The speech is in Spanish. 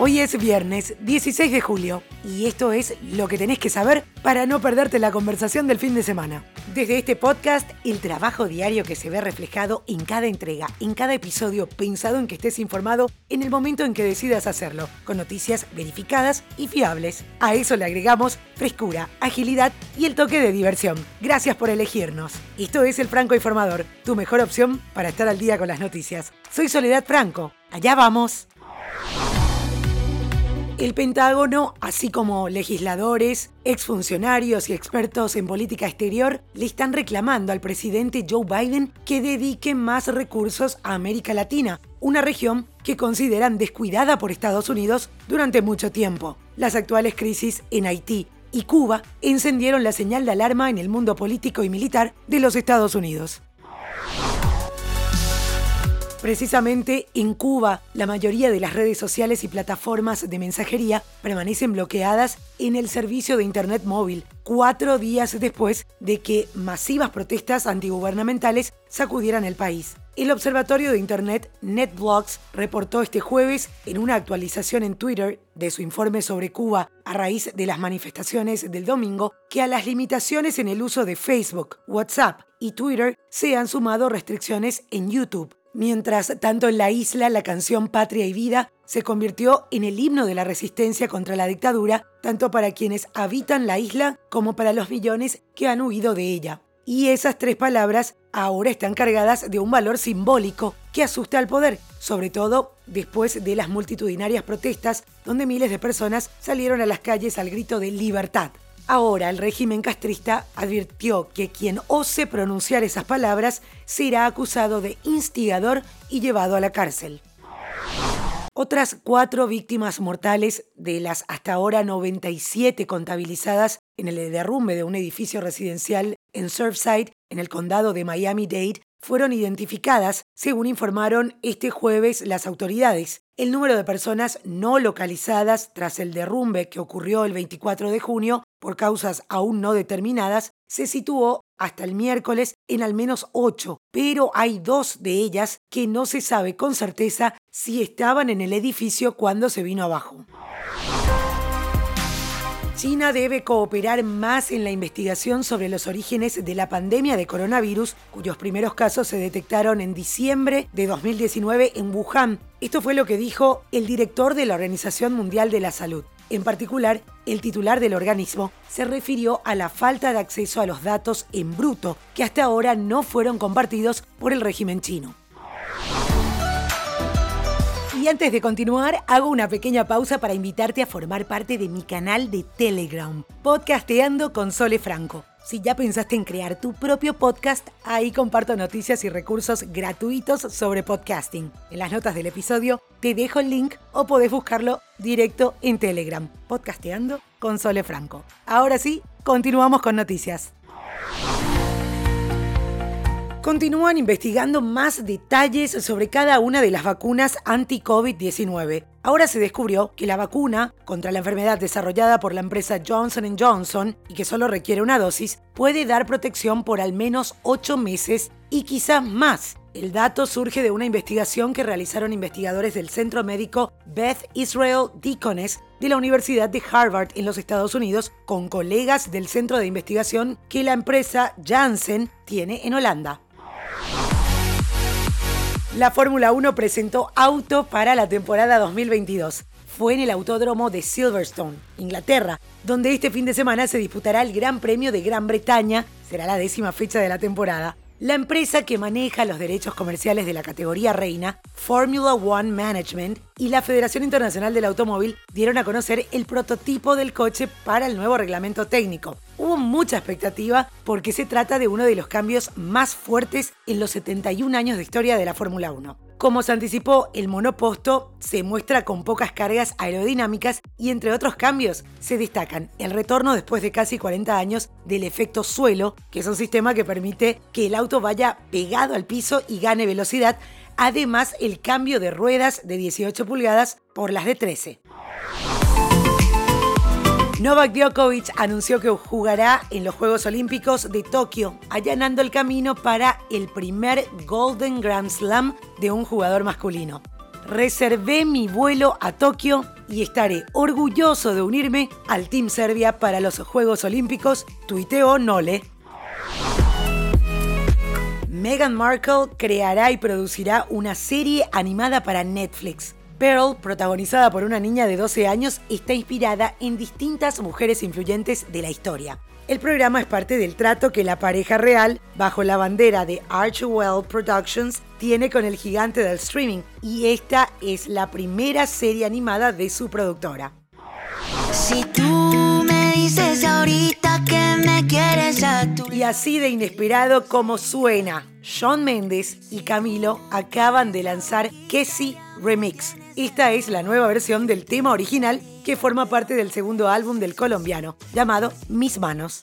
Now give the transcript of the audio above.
Hoy es viernes 16 de julio y esto es lo que tenés que saber para no perderte la conversación del fin de semana. Desde este podcast, el trabajo diario que se ve reflejado en cada entrega, en cada episodio, pensado en que estés informado en el momento en que decidas hacerlo, con noticias verificadas y fiables. A eso le agregamos frescura, agilidad y el toque de diversión. Gracias por elegirnos. Esto es El Franco Informador, tu mejor opción para estar al día con las noticias. Soy Soledad Franco. Allá vamos. El Pentágono, así como legisladores, exfuncionarios y expertos en política exterior, le están reclamando al presidente Joe Biden que dedique más recursos a América Latina, una región que consideran descuidada por Estados Unidos durante mucho tiempo. Las actuales crisis en Haití y Cuba encendieron la señal de alarma en el mundo político y militar de los Estados Unidos. Precisamente en Cuba, la mayoría de las redes sociales y plataformas de mensajería permanecen bloqueadas en el servicio de Internet móvil, cuatro días después de que masivas protestas antigubernamentales sacudieran el país. El Observatorio de Internet NetBlocks reportó este jueves en una actualización en Twitter de su informe sobre Cuba a raíz de las manifestaciones del domingo que a las limitaciones en el uso de Facebook, WhatsApp y Twitter se han sumado restricciones en YouTube. Mientras tanto en la isla la canción Patria y Vida se convirtió en el himno de la resistencia contra la dictadura, tanto para quienes habitan la isla como para los millones que han huido de ella. Y esas tres palabras ahora están cargadas de un valor simbólico que asusta al poder, sobre todo después de las multitudinarias protestas donde miles de personas salieron a las calles al grito de libertad. Ahora el régimen castrista advirtió que quien ose pronunciar esas palabras será acusado de instigador y llevado a la cárcel. Otras cuatro víctimas mortales de las hasta ahora 97 contabilizadas en el derrumbe de un edificio residencial en Surfside, en el condado de Miami-Dade, fueron identificadas, según informaron este jueves las autoridades. El número de personas no localizadas tras el derrumbe que ocurrió el 24 de junio por causas aún no determinadas se situó hasta el miércoles en al menos ocho, pero hay dos de ellas que no se sabe con certeza si estaban en el edificio cuando se vino abajo. China debe cooperar más en la investigación sobre los orígenes de la pandemia de coronavirus, cuyos primeros casos se detectaron en diciembre de 2019 en Wuhan. Esto fue lo que dijo el director de la Organización Mundial de la Salud. En particular, el titular del organismo se refirió a la falta de acceso a los datos en bruto, que hasta ahora no fueron compartidos por el régimen chino. Y antes de continuar, hago una pequeña pausa para invitarte a formar parte de mi canal de Telegram, Podcasteando con Sole Franco. Si ya pensaste en crear tu propio podcast, ahí comparto noticias y recursos gratuitos sobre podcasting. En las notas del episodio te dejo el link o podés buscarlo directo en Telegram, Podcasteando con Sole Franco. Ahora sí, continuamos con noticias. Continúan investigando más detalles sobre cada una de las vacunas anti-COVID-19. Ahora se descubrió que la vacuna contra la enfermedad desarrollada por la empresa Johnson Johnson y que solo requiere una dosis puede dar protección por al menos 8 meses y quizás más. El dato surge de una investigación que realizaron investigadores del Centro Médico Beth Israel Deaconess de la Universidad de Harvard en los Estados Unidos con colegas del centro de investigación que la empresa Janssen tiene en Holanda. La Fórmula 1 presentó auto para la temporada 2022. Fue en el Autódromo de Silverstone, Inglaterra, donde este fin de semana se disputará el Gran Premio de Gran Bretaña, será la décima fecha de la temporada. La empresa que maneja los derechos comerciales de la categoría reina, Formula One Management, y la Federación Internacional del Automóvil dieron a conocer el prototipo del coche para el nuevo reglamento técnico. Hubo mucha expectativa porque se trata de uno de los cambios más fuertes en los 71 años de historia de la Fórmula 1. Como se anticipó, el monoposto se muestra con pocas cargas aerodinámicas y entre otros cambios se destacan el retorno después de casi 40 años del efecto suelo, que es un sistema que permite que el auto vaya pegado al piso y gane velocidad, además el cambio de ruedas de 18 pulgadas por las de 13. Novak Djokovic anunció que jugará en los Juegos Olímpicos de Tokio, allanando el camino para el primer Golden Grand Slam de un jugador masculino. Reservé mi vuelo a Tokio y estaré orgulloso de unirme al Team Serbia para los Juegos Olímpicos, tuiteo Nole. Meghan Markle creará y producirá una serie animada para Netflix. Pearl, protagonizada por una niña de 12 años, está inspirada en distintas mujeres influyentes de la historia. El programa es parte del trato que la pareja real, bajo la bandera de Archewell Productions, tiene con el gigante del streaming, y esta es la primera serie animada de su productora. Si tú me dices ahorita que me quieres a Y así de inesperado como suena, Shawn Mendes y Camilo acaban de lanzar Kessie Remix. Esta es la nueva versión del tema original que forma parte del segundo álbum del colombiano, llamado Mis Manos.